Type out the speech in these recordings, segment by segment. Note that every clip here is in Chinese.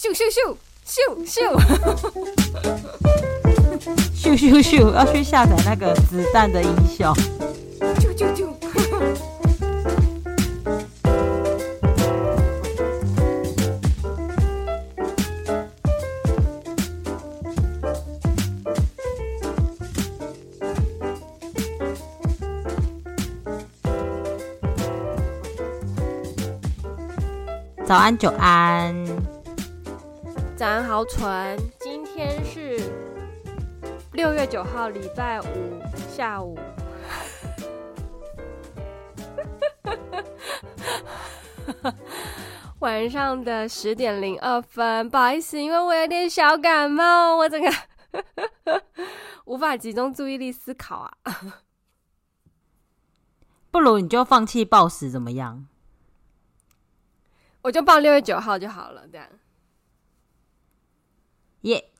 咻咻咻咻咻，咻咻 咻，要去下载那个子弹的音效。啾啾啾。早安，久安。早安，豪纯。今天是六月九号，礼拜五下午 晚上的十点零二分。不好意思，因为我有点小感冒，我整个 无法集中注意力思考啊。不如你就放弃暴食怎么样？我就报六月九号就好了，这样。耶、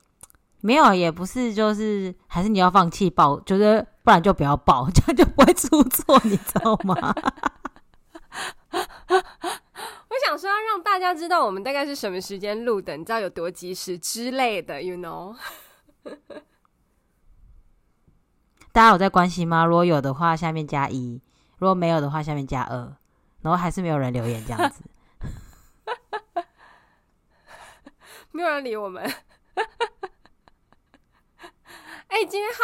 没有，也不是，就是还是你要放弃报，就是不然就不要报，这样就不会出错，你知道吗？我想说要让大家知道我们大概是什么时间录的，你知道有多及时之类的，you know。大家有在关心吗？如果有的话，下面加一；如果没有的话，下面加二。然后还是没有人留言这样子。没有人理我们。哎、欸，今天浩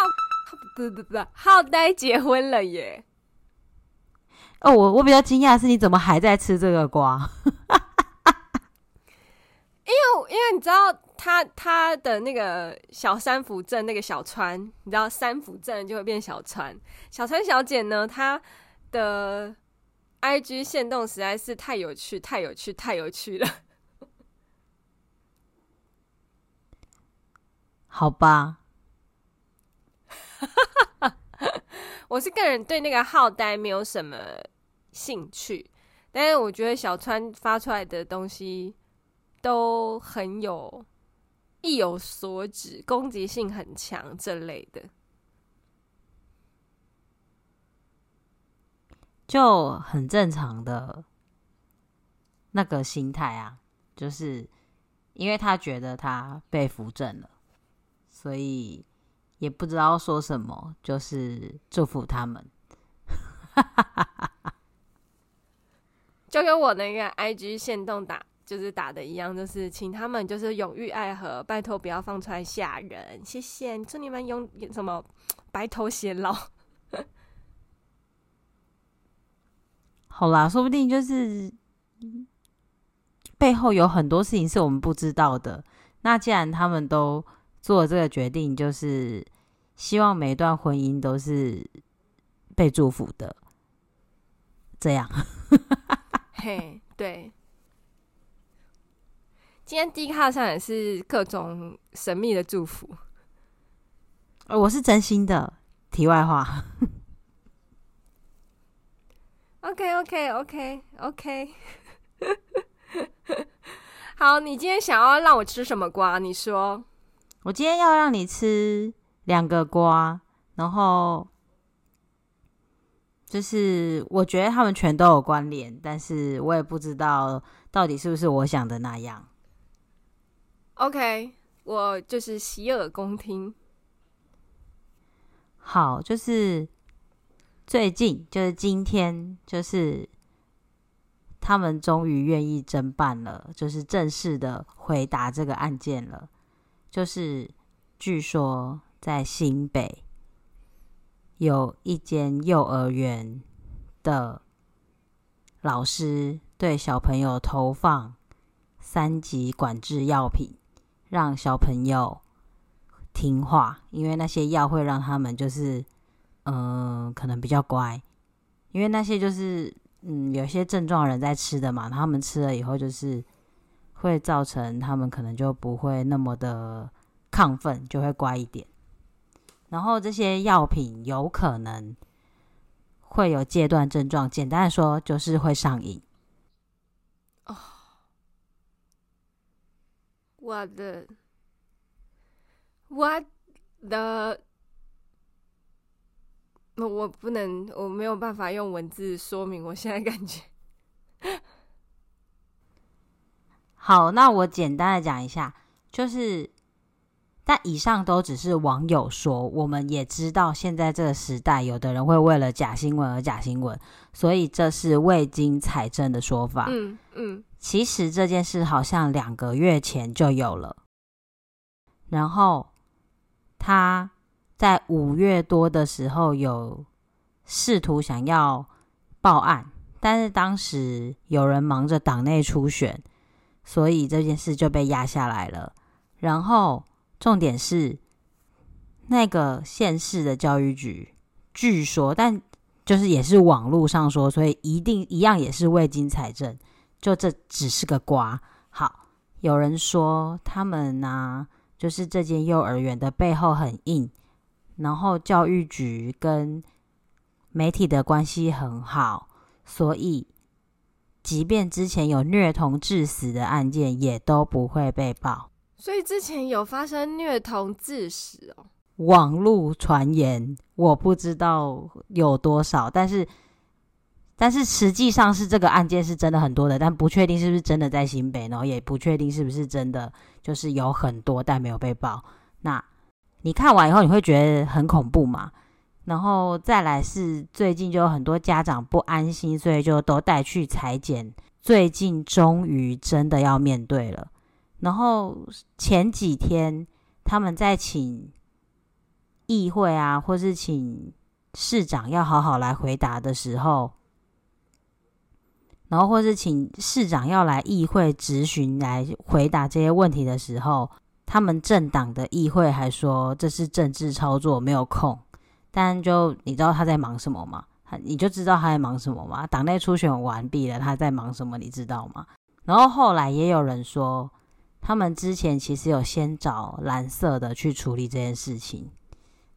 不不不，浩呆结婚了耶！哦，我我比较惊讶的是，你怎么还在吃这个瓜？因为因为你知道他他的那个小三福镇那个小川，你知道三福镇就会变小川。小川小姐呢，她的 IG 限动实在是太有趣，太有趣，太有趣了。好吧，我是个人对那个浩呆没有什么兴趣，但是我觉得小川发出来的东西都很有意有所指，攻击性很强这类的，就很正常的那个心态啊，就是因为他觉得他被扶正了。所以也不知道说什么，就是祝福他们。就跟我那个 IG 限动打，就是打的一样，就是请他们就是永浴爱河，拜托不要放出来吓人，谢谢，祝你们永什么白头偕老。好啦，说不定就是背后有很多事情是我们不知道的。那既然他们都。做这个决定，就是希望每一段婚姻都是被祝福的。这样，嘿，对。今天 D 卡上也是各种神秘的祝福。我是真心的。题外话。OK，OK，OK，OK。好，你今天想要让我吃什么瓜？你说。我今天要让你吃两个瓜，然后就是我觉得他们全都有关联，但是我也不知道到底是不是我想的那样。OK，我就是洗耳恭听。好，就是最近，就是今天，就是他们终于愿意侦办了，就是正式的回答这个案件了。就是，据说在新北有一间幼儿园的老师对小朋友投放三级管制药品，让小朋友听话，因为那些药会让他们就是，嗯、可能比较乖，因为那些就是，嗯，有些症状人在吃的嘛，他们吃了以后就是。会造成他们可能就不会那么的亢奋，就会乖一点。然后这些药品有可能会有戒断症状，简单的说就是会上瘾。哦，我的，我的，我不能，我没有办法用文字说明我现在感觉。好，那我简单的讲一下，就是，但以上都只是网友说，我们也知道现在这个时代，有的人会为了假新闻而假新闻，所以这是未经采证的说法。嗯嗯，其实这件事好像两个月前就有了，然后他在五月多的时候有试图想要报案，但是当时有人忙着党内初选。所以这件事就被压下来了。然后重点是，那个县市的教育局，据说，但就是也是网络上说，所以一定一样也是未经财政。就这只是个瓜。好，有人说他们呢、啊，就是这间幼儿园的背后很硬，然后教育局跟媒体的关系很好，所以。即便之前有虐童致死的案件，也都不会被报。所以之前有发生虐童致死哦。网络传言我不知道有多少，但是但是实际上是这个案件是真的很多的，但不确定是不是真的在新北，然后也不确定是不是真的就是有很多但没有被报。那你看完以后你会觉得很恐怖吗？然后再来是最近就有很多家长不安心，所以就都带去裁剪。最近终于真的要面对了。然后前几天他们在请议会啊，或是请市长要好好来回答的时候，然后或是请市长要来议会质询来回答这些问题的时候，他们政党的议会还说这是政治操作，没有空。但就你知道他在忙什么吗？你就知道他在忙什么吗？党内初选完毕了，他在忙什么？你知道吗？然后后来也有人说，他们之前其实有先找蓝色的去处理这件事情，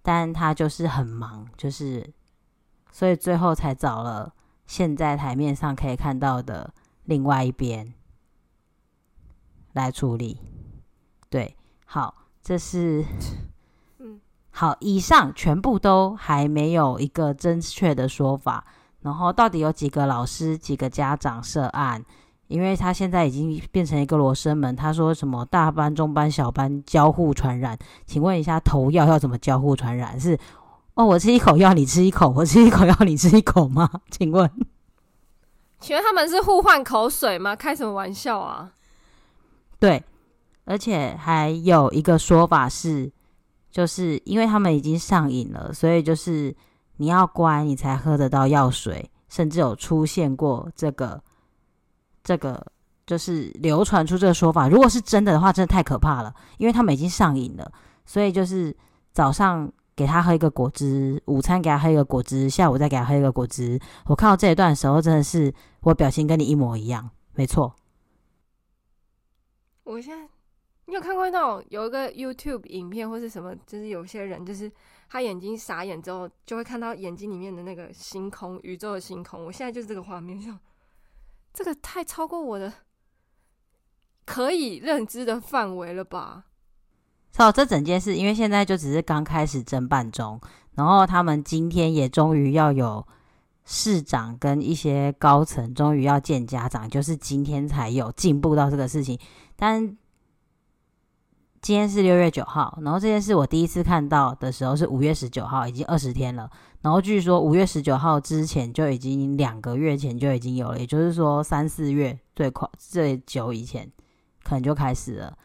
但他就是很忙，就是所以最后才找了现在台面上可以看到的另外一边来处理。对，好，这是。好，以上全部都还没有一个正确的说法。然后到底有几个老师、几个家长涉案？因为他现在已经变成一个罗生门。他说什么大班、中班、小班交互传染？请问一下，投药要怎么交互传染？是哦，我吃一口药，你吃一口；我吃一口药，你吃一口吗？请问，请问他们是互换口水吗？开什么玩笑啊？对，而且还有一个说法是。就是因为他们已经上瘾了，所以就是你要乖，你才喝得到药水，甚至有出现过这个这个，就是流传出这个说法。如果是真的的话，真的太可怕了，因为他们已经上瘾了，所以就是早上给他喝一个果汁，午餐给他喝一个果汁，下午再给他喝一个果汁。我看到这一段的时候，真的是我表情跟你一模一样，没错。我现在。你有看过那种有一个 YouTube 影片或是什么？就是有些人就是他眼睛傻眼之后，就会看到眼睛里面的那个星空，宇宙的星空。我现在就是这个画面，就这个太超过我的可以认知的范围了吧？好，这整件事因为现在就只是刚开始侦办中，然后他们今天也终于要有市长跟一些高层终于要见家长，就是今天才有进步到这个事情，但。今天是六月九号，然后这件事我第一次看到的时候是五月十九号，已经二十天了。然后据说五月十九号之前就已经两个月前就已经有了，也就是说三四月最快最久以前可能就开始了。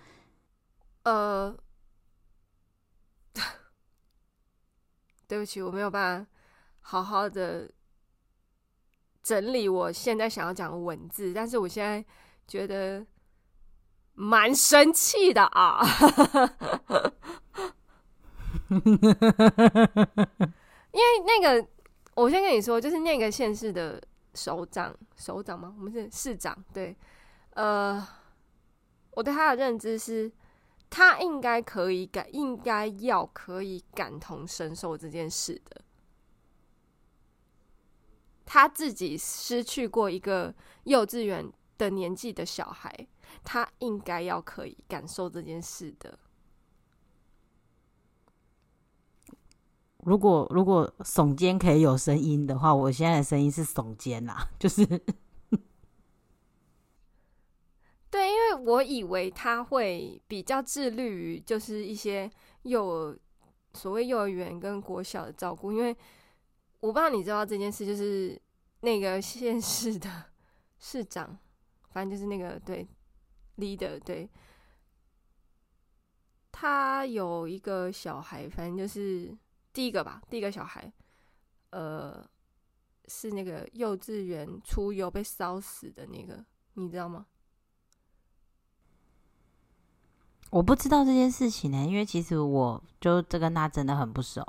呃，对不起，我没有办法好好的整理我现在想要讲的文字，但是我现在觉得。蛮生气的啊！因为那个，我先跟你说，就是那个县市的首长，首长吗？我们是市长，对。呃，我对他的认知是，他应该可以感，应该要可以感同身受这件事的。他自己失去过一个幼稚园的年纪的小孩。他应该要可以感受这件事的。如果如果耸肩可以有声音的话，我现在的声音是耸肩啦，就是。对，因为我以为他会比较致力于就是一些幼儿所谓幼儿园跟国小的照顾，因为我不知道你知道这件事，就是那个县市的市长，反正就是那个对 leader 对。他有一个小孩，反正就是第一个吧，第一个小孩，呃，是那个幼稚园出游被烧死的那个，你知道吗？我不知道这件事情呢、欸，因为其实我就这跟他真的很不熟。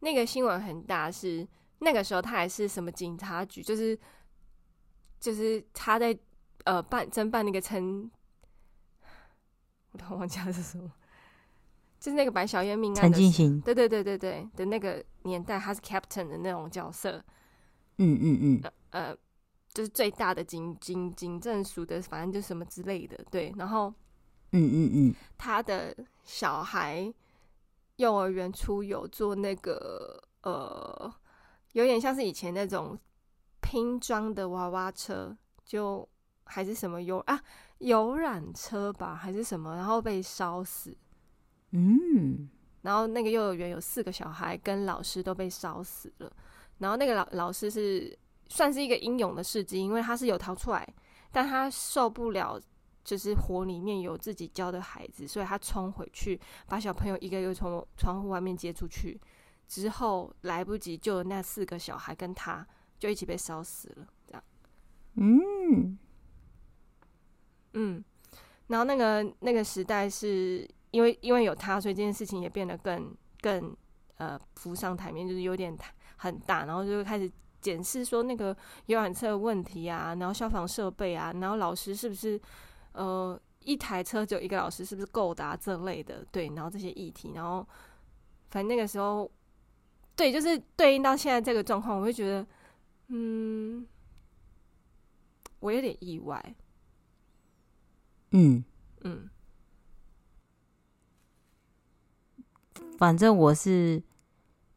那个新闻很大，是那个时候他还是什么警察局，就是就是他在呃办侦办那个陈。我突然忘记了是什么，就是那个白小燕命案，陈对对对对对的那个年代，他是 captain 的那种角色，嗯嗯嗯，呃，呃就是最大的警警警政署的，反正就什么之类的，对，然后，嗯嗯嗯，他的小孩幼儿园出游做那个呃，有点像是以前那种拼装的娃娃车，就还是什么有啊。游览车吧，还是什么？然后被烧死。嗯，然后那个幼儿园有四个小孩跟老师都被烧死了。然后那个老老师是算是一个英勇的事迹，因为他是有逃出来，但他受不了，就是火里面有自己教的孩子，所以他冲回去把小朋友一个一个从窗户外面接出去，之后来不及救那四个小孩跟他就一起被烧死了。这样，嗯。嗯，然后那个那个时代是因为因为有他，所以这件事情也变得更更呃浮上台面，就是有点很大，然后就开始检视说那个游览车的问题啊，然后消防设备啊，然后老师是不是呃一台车只有一个老师是不是够的啊这类的，对，然后这些议题，然后反正那个时候对，就是对应到现在这个状况，我会觉得嗯，我有点意外。嗯嗯，反正我是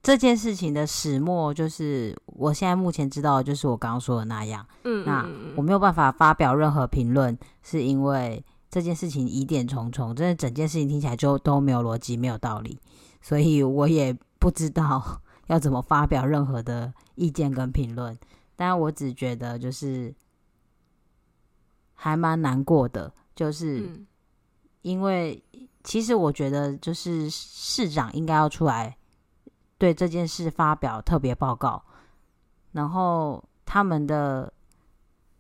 这件事情的始末，就是我现在目前知道的就是我刚刚说的那样。嗯，那我没有办法发表任何评论，是因为这件事情疑点重重，真的整件事情听起来就都没有逻辑、没有道理，所以我也不知道 要怎么发表任何的意见跟评论。但我只觉得就是还蛮难过的。就是因为，其实我觉得，就是市长应该要出来对这件事发表特别报告，然后他们的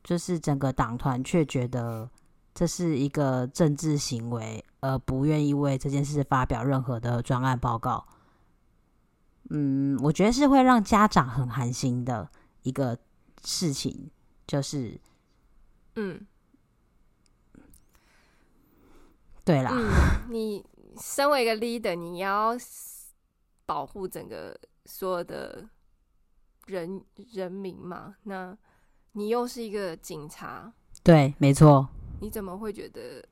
就是整个党团却觉得这是一个政治行为，而不愿意为这件事发表任何的专案报告。嗯，我觉得是会让家长很寒心的一个事情，就是嗯。对啦，嗯，你身为一个 leader，你要保护整个所有的人人民嘛？那你又是一个警察，对，没错。你怎么会觉得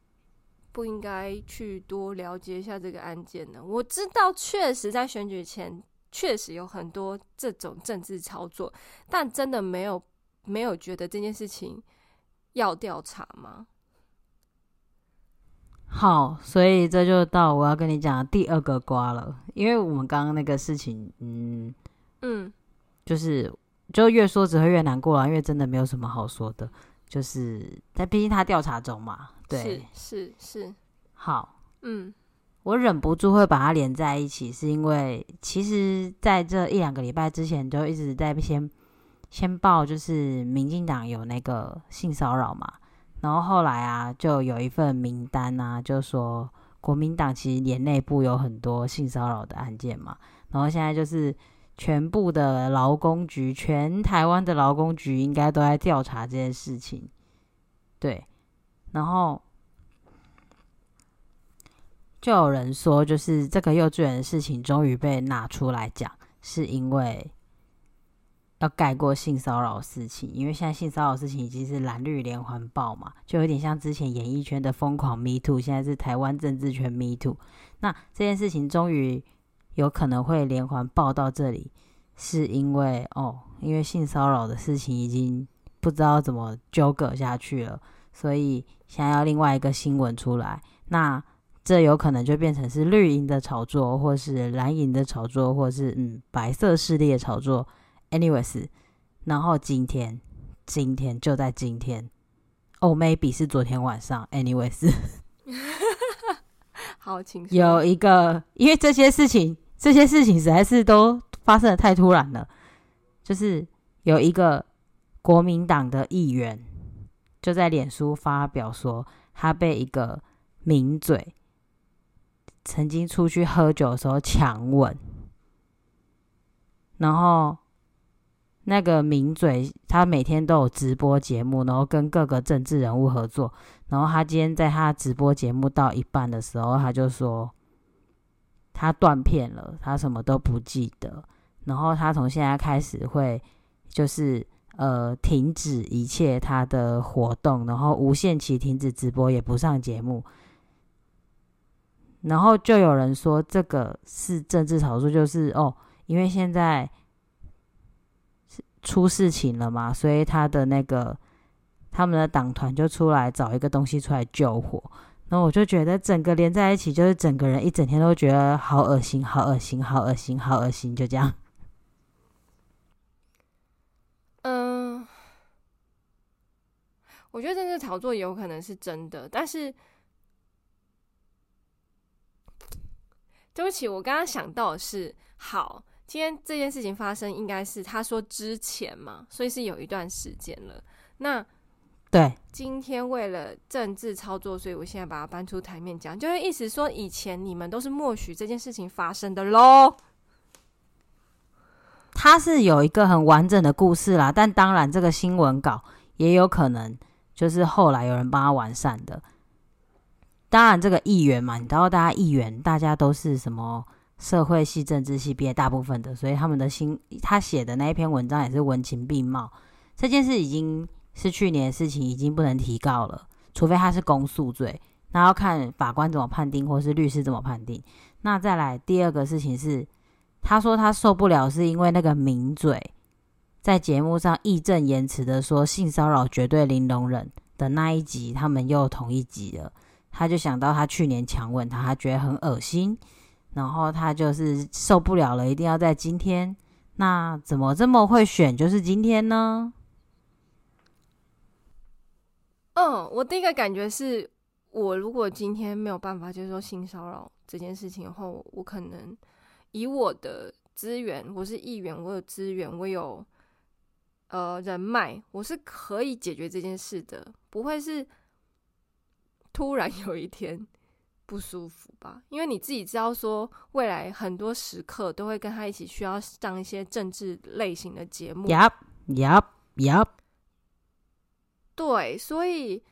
不应该去多了解一下这个案件呢？我知道，确实在选举前确实有很多这种政治操作，但真的没有没有觉得这件事情要调查吗？好，所以这就到我要跟你讲第二个瓜了，因为我们刚刚那个事情，嗯嗯，就是就越说只会越难过啊，因为真的没有什么好说的，就是但毕竟他调查中嘛，对，是是是，好，嗯，我忍不住会把它连在一起，是因为其实在这一两个礼拜之前就一直在先先报，就是民进党有那个性骚扰嘛。然后后来啊，就有一份名单啊，就说国民党其实连内部有很多性骚扰的案件嘛。然后现在就是全部的劳工局，全台湾的劳工局应该都在调查这件事情。对，然后就有人说，就是这个幼稚园的事情终于被拿出来讲，是因为。要盖过性骚扰事情，因为现在性骚扰事情已经是蓝绿连环爆嘛，就有点像之前演艺圈的疯狂 Me Too，现在是台湾政治圈 Me Too。那这件事情终于有可能会连环爆到这里，是因为哦，因为性骚扰的事情已经不知道怎么纠葛下去了，所以想要另外一个新闻出来。那这有可能就变成是绿营的炒作，或是蓝营的炒作，或是嗯白色势力的炒作。Anyways，然后今天，今天就在今天，哦，maybe 是昨天晚上。Anyways，好。有一个，因为这些事情，这些事情实在是都发生的太突然了，就是有一个国民党的议员就在脸书发表说，他被一个名嘴。曾经出去喝酒的时候强吻，然后那个名嘴他每天都有直播节目，然后跟各个政治人物合作。然后他今天在他直播节目到一半的时候，他就说他断片了，他什么都不记得。然后他从现在开始会就是呃停止一切他的活动，然后无限期停止直播，也不上节目。然后就有人说这个是政治炒作，就是哦，因为现在出事情了嘛，所以他的那个他们的党团就出来找一个东西出来救火。那我就觉得整个连在一起，就是整个人一整天都觉得好恶心，好恶心，好恶心，好恶心，就这样。嗯，我觉得政治炒作有可能是真的，但是。对不起，我刚刚想到的是，好，今天这件事情发生应该是他说之前嘛，所以是有一段时间了。那对，今天为了政治操作，所以我现在把它搬出台面讲，就是意思说以前你们都是默许这件事情发生的喽。他是有一个很完整的故事啦，但当然这个新闻稿也有可能就是后来有人帮他完善的。当然，这个议员嘛，你知道，大家议员大家都是什么社会系、政治系毕业，大部分的，所以他们的心，他写的那一篇文章也是文情并茂。这件事已经是去年的事情，已经不能提告了，除非他是公诉罪，那要看法官怎么判定，或是律师怎么判定。那再来第二个事情是，他说他受不了，是因为那个名嘴在节目上义正言辞的说性骚扰绝对零容忍的那一集，他们又同一集了。他就想到他去年强吻他，他觉得很恶心，然后他就是受不了了，一定要在今天。那怎么这么会选就是今天呢？嗯，我第一个感觉是我如果今天没有办法接受性骚扰这件事情的话，我可能以我的资源，我是议员，我有资源，我有呃人脉，我是可以解决这件事的，不会是。突然有一天不舒服吧，因为你自己知道说，未来很多时刻都会跟他一起需要上一些政治类型的节目。Yup, yup, yup。对，所以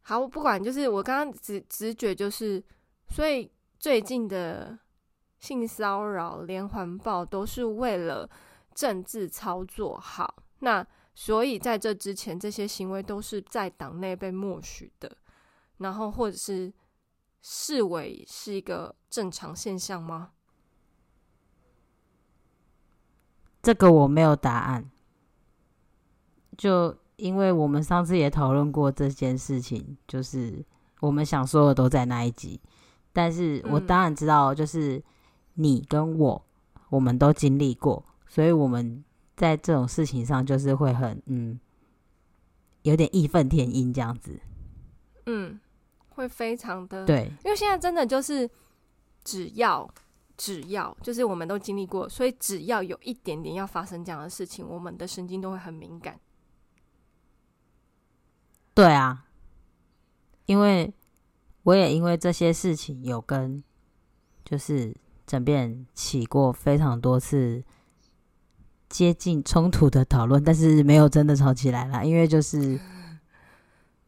好，我不管，就是我刚刚直直觉就是，所以最近的性骚扰连环爆都是为了政治操作好。那所以在这之前，这些行为都是在党内被默许的。然后，或者是视为是一个正常现象吗？这个我没有答案。就因为我们上次也讨论过这件事情，就是我们想说的都在那一集。但是我当然知道，就是你跟我，我们都经历过，所以我们在这种事情上就是会很嗯，有点义愤填膺这样子。嗯。会非常的对，因为现在真的就是，只要只要就是我们都经历过，所以只要有一点点要发生这样的事情，我们的神经都会很敏感。对啊，因为我也因为这些事情有跟就是枕边起过非常多次接近冲突的讨论，但是没有真的吵起来啦，因为就是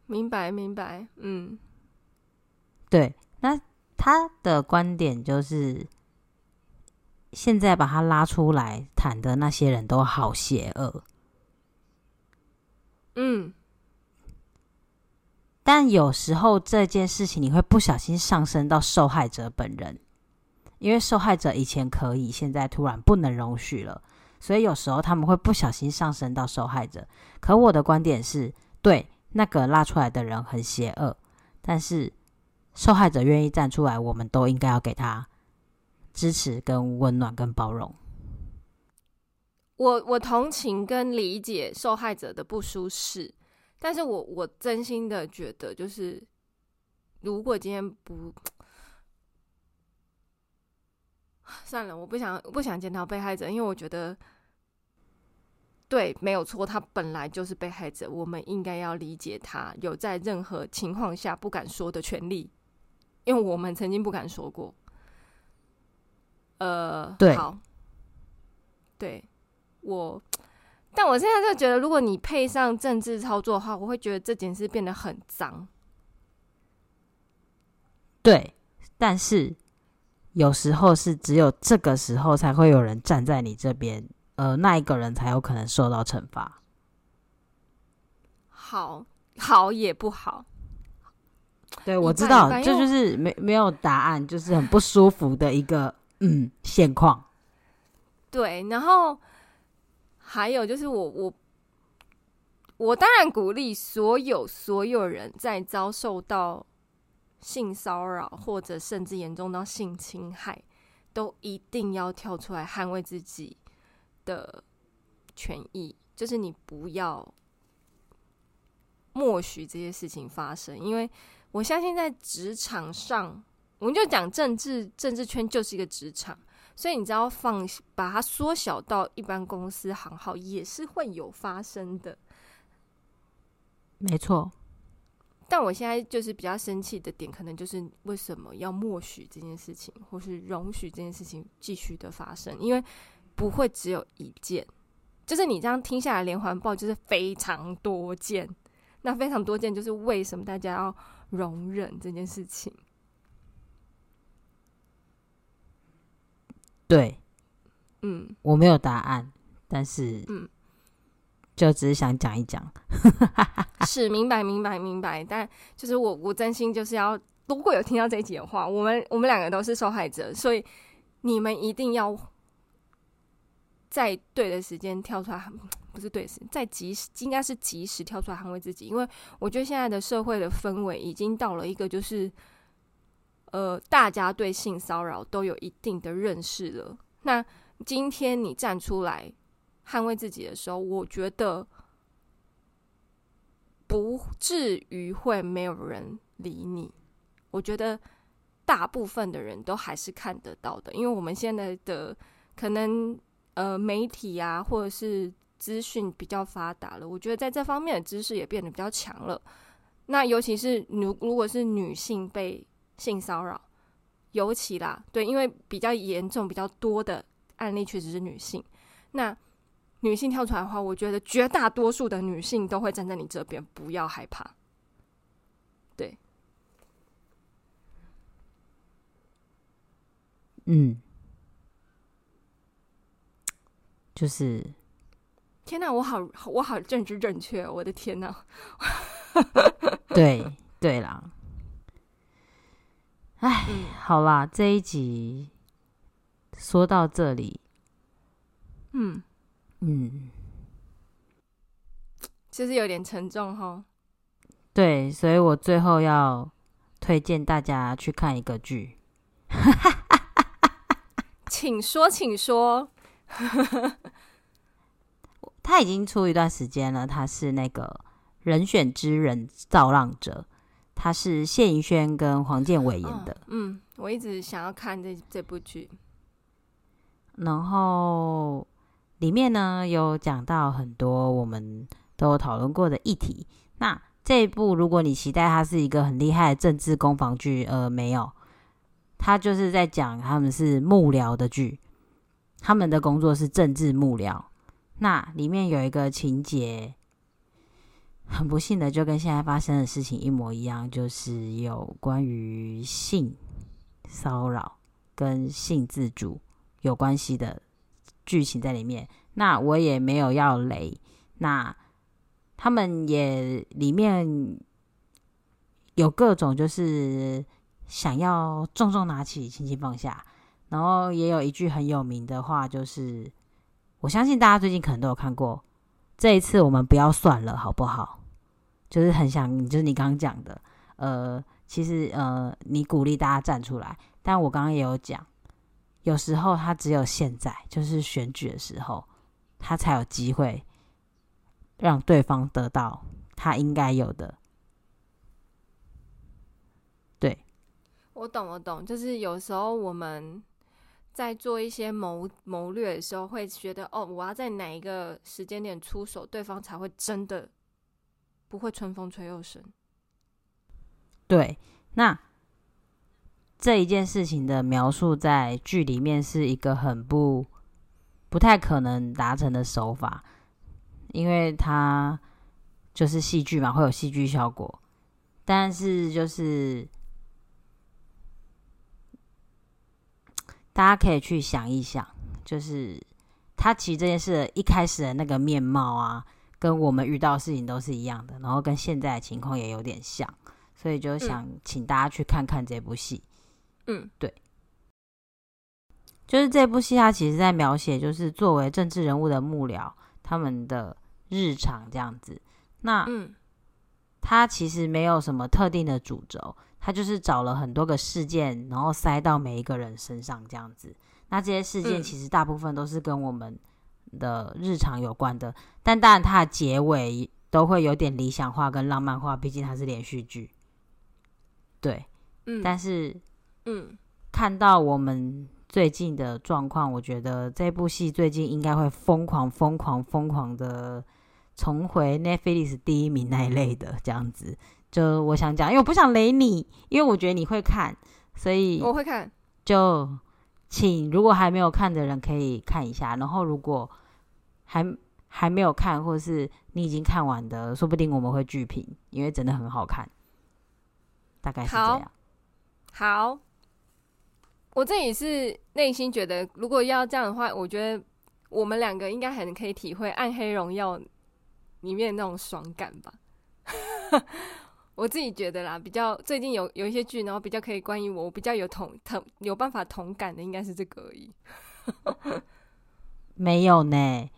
明白明白，嗯。对，那他的观点就是，现在把他拉出来谈的那些人都好邪恶。嗯，但有时候这件事情你会不小心上升到受害者本人，因为受害者以前可以，现在突然不能容许了，所以有时候他们会不小心上升到受害者。可我的观点是，对，那个拉出来的人很邪恶，但是受害者愿意站出来，我们都应该要给他支持、跟温暖、跟包容。我我同情跟理解受害者的不舒适，但是我我真心的觉得，就是如果今天不算了，我不想不想检讨被害者，因为我觉得。对，没有错，他本来就是被害者，我们应该要理解他有在任何情况下不敢说的权利，因为我们曾经不敢说过。呃，对，好，对，我，但我现在就觉得，如果你配上政治操作的话，我会觉得这件事变得很脏。对，但是有时候是只有这个时候才会有人站在你这边。呃，那一个人才有可能受到惩罚。好，好也不好。对，我知道，这就，是没没有答案，就是很不舒服的一个嗯现况。对，然后还有就是我我我当然鼓励所有所有人在遭受到性骚扰或者甚至严重到性侵害，都一定要跳出来捍卫自己的权益，就是你不要默许这些事情发生，因为我相信在职场上，我们就讲政治，政治圈就是一个职场，所以你只要放把它缩小到一般公司行号，也是会有发生的。没错，但我现在就是比较生气的点，可能就是为什么要默许这件事情，或是容许这件事情继续的发生，因为。不会只有一件，就是你这样听下来，连环报就是非常多件。那非常多件，就是为什么大家要容忍这件事情？对，嗯，我没有答案，但是，嗯，就只是想讲一讲。是，明白，明白，明白。但就是我，我真心就是要，如果有听到这一集的话，我们我们两个都是受害者，所以你们一定要。在对的时间跳出来，不是对，在及时应该是及时跳出来捍卫自己，因为我觉得现在的社会的氛围已经到了一个就是，呃，大家对性骚扰都有一定的认识了。那今天你站出来捍卫自己的时候，我觉得不至于会没有人理你。我觉得大部分的人都还是看得到的，因为我们现在的可能。呃，媒体啊，或者是资讯比较发达了，我觉得在这方面的知识也变得比较强了。那尤其是如如果是女性被性骚扰，尤其啦，对，因为比较严重、比较多的案例确实是女性。那女性跳出来的话，我觉得绝大多数的女性都会站在你这边，不要害怕。对，嗯。就是，天哪，我好，我好政治正确，我的天哪！对对啦，哎，嗯、好啦，这一集说到这里，嗯嗯，其实有点沉重哈。对，所以我最后要推荐大家去看一个剧，请说，请说。他已经出一段时间了。他是那个人选之人造浪者，他是谢盈萱跟黄建伟演的。哦。嗯，我一直想要看这这部剧。然后里面呢有讲到很多我们都有讨论过的议题。那这一部如果你期待它是一个很厉害的政治攻防剧，呃，没有，他就是在讲他们是幕僚的剧。他们的工作是政治幕僚，那里面有一个情节，很不幸的就跟现在发生的事情一模一样，就是有关于性骚扰跟性自主有关系的剧情在里面。那我也没有要雷，那他们也里面有各种就是想要重重拿起，轻轻放下。然后也有一句很有名的话，就是我相信大家最近可能都有看过。这一次我们不要算了，好不好？就是很想，就是你刚刚讲的，呃，其实呃，你鼓励大家站出来，但我刚刚也有讲，有时候他只有现在，就是选举的时候，他才有机会让对方得到他应该有的。对，我懂，我懂，就是有时候我们。在做一些谋谋略的时候，会觉得哦，我要在哪一个时间点出手，对方才会真的不会春风吹又生。对，那这一件事情的描述在剧里面是一个很不不太可能达成的手法，因为它就是戏剧嘛，会有戏剧效果，但是就是。大家可以去想一想，就是他其实这件事一开始的那个面貌啊，跟我们遇到的事情都是一样的，然后跟现在的情况也有点像，所以就想请大家去看看这部戏。嗯，对，就是这部戏，它其实在描写就是作为政治人物的幕僚他们的日常这样子。那嗯，他其实没有什么特定的主轴。他就是找了很多个事件，然后塞到每一个人身上这样子。那这些事件其实大部分都是跟我们的日常有关的，但当然它的结尾都会有点理想化跟浪漫化，毕竟它是连续剧。对，嗯，但是，嗯，看到我们最近的状况，我觉得这部戏最近应该会疯狂、疯狂、疯狂的重回 Netflix 第一名那一类的这样子。就我想讲，因为我不想雷你，因为我觉得你会看，所以我会看。就请如果还没有看的人可以看一下，然后如果还还没有看，或者是你已经看完的，说不定我们会剧评，因为真的很好看。大概是这样。好，好，我这里是内心觉得，如果要这样的话，我觉得我们两个应该很可以体会《暗黑荣耀》里面那种爽感吧。我自己觉得啦，比较最近有有一些剧，然后比较可以关于我，我比较有同同有办法同感的，应该是这个而已。没有呢，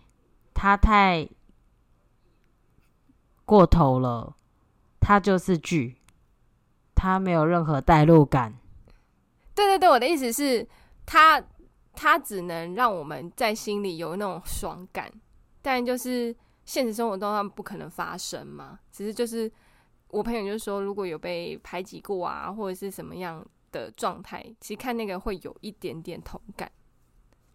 他太过头了，他就是剧，他没有任何代入感。对对对，我的意思是，他他只能让我们在心里有那种爽感，但就是现实生活中他们不可能发生嘛，只是就是。我朋友就说，如果有被排挤过啊，或者是什么样的状态，其实看那个会有一点点同感。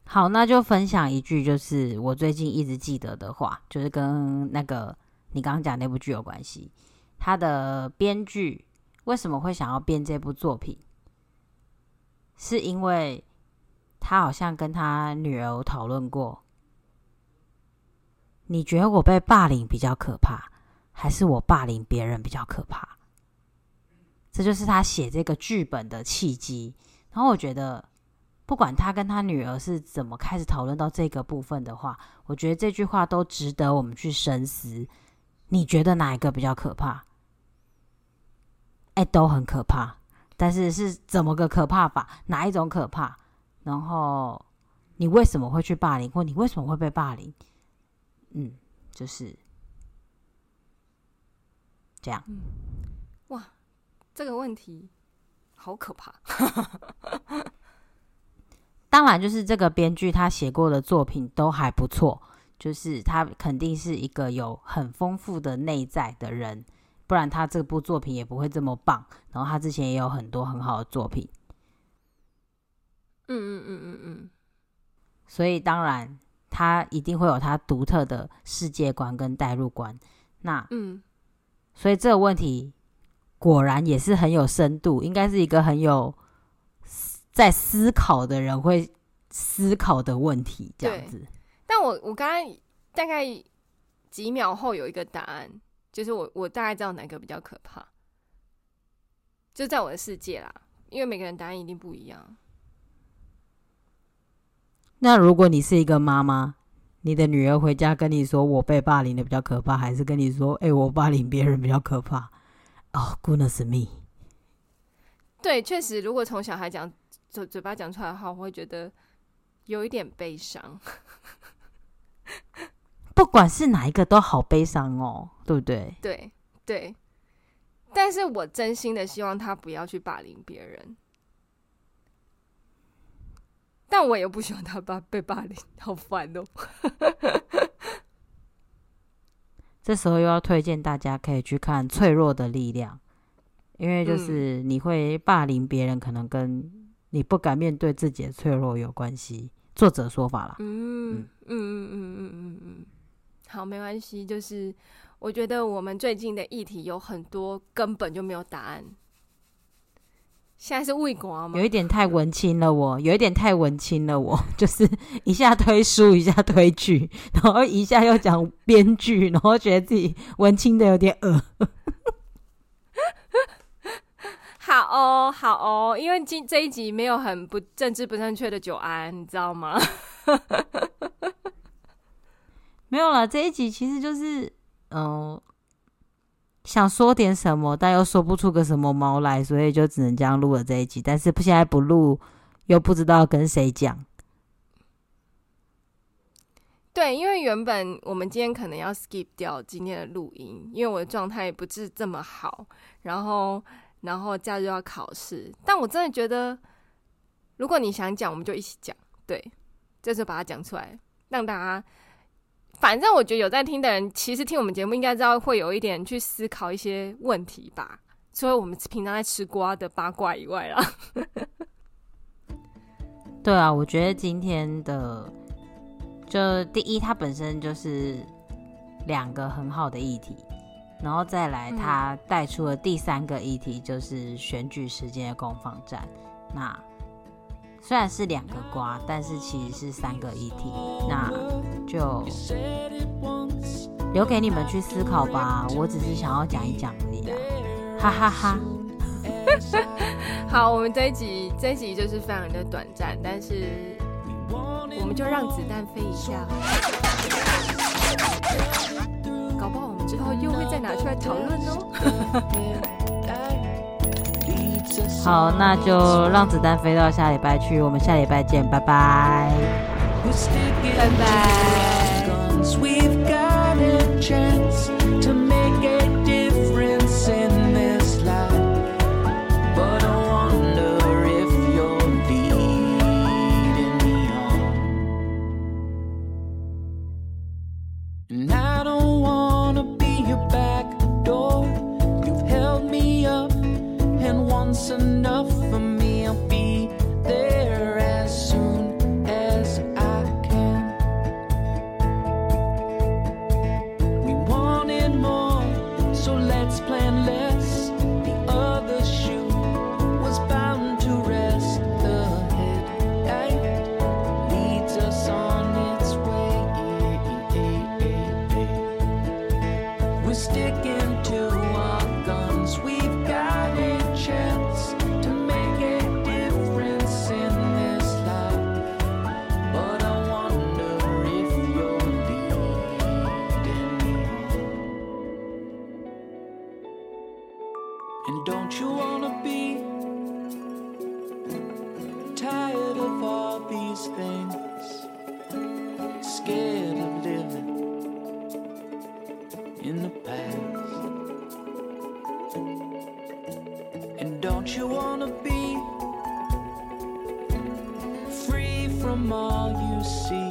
好，那就分享一句，就是我最近一直记得的话，就是跟那个你刚刚讲那部剧有关系。他的编剧为什么会想要编这部作品？是因为他好像跟他女儿讨论过，你觉得我被霸凌比较可怕？还是我霸凌别人比较可怕，这就是他写这个剧本的契机。然后我觉得，不管他跟他女儿是怎么开始讨论到这个部分的话，我觉得这句话都值得我们去深思。你觉得哪一个比较可怕？哎，都很可怕，但是是怎么个可怕法？哪一种可怕？然后你为什么会去霸凌，或你为什么会被霸凌？嗯，就是。这样，嗯，哇，这个问题好可怕。当然，就是这个编剧他写过的作品都还不错，就是他肯定是一个有很丰富的内在的人，不然他这部作品也不会这么棒。然后他之前也有很多很好的作品，嗯嗯嗯嗯嗯，所以当然他一定会有他独特的世界观跟代入观。那嗯。所以这个问题果然也是很有深度，应该是一个很有在思考的人会思考的问题，这样子。但我我刚刚大概几秒后有一个答案，就是我我大概知道哪个比较可怕，就在我的世界啦，因为每个人答案一定不一样。那如果你是一个妈妈？你的女儿回家跟你说，我被霸凌的比较可怕，还是跟你说，哎、欸，我霸凌别人比较可怕？哦、oh，goodness me！对，确实，如果从小孩讲嘴嘴巴讲出来的话，我会觉得有一点悲伤。不管是哪一个都好悲伤哦，对不对？对对，但是我真心的希望他不要去霸凌别人，但我也不希望他霸被霸凌，好烦哦。这时候又要推荐大家可以去看《脆弱的力量》，因为就是你会霸凌别人，可能跟你不敢面对自己的脆弱有关系。作者说法啦。嗯嗯嗯嗯嗯嗯嗯，好，没关系。就是我觉得我们最近的议题有很多根本就没有答案。现在是胃管吗？有一点太文青了我，我有一点太文青了我，我 就是一下推书，一下推剧，然后一下又讲编剧，然后觉得自己文青的有点恶。好哦，好哦，因为今这一集没有很不政治不正确的久安，你知道吗？没有了，这一集其实就是嗯。呃想说点什么，但又说不出个什么毛来，所以就只能这样录了这一集。但是现在不录，又不知道跟谁讲。对，因为原本我们今天可能要 skip 掉今天的录音，因为我的状态不是这么好。然后，然后假日要考试，但我真的觉得，如果你想讲，我们就一起讲。对，这次把它讲出来，让大家。反正我觉得有在听的人，其实听我们节目应该知道会有一点去思考一些问题吧。除了我们平常在吃瓜的八卦以外啦。对啊，我觉得今天的就第一，它本身就是两个很好的议题，然后再来它带出了第三个议题，就是选举时间的攻防战。那虽然是两个瓜，但是其实是三个议题，那就留给你们去思考吧。我只是想要讲一讲而已啦，哈哈哈。好，我们这一集这一集就是非常的短暂，但是我们就让子弹飞一下，搞不好我们之后又会再拿出来讨论哦。好，那就让子弹飞到下礼拜去。我们下礼拜见，拜拜，拜拜。enough for me. from all you see.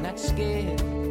Not scared.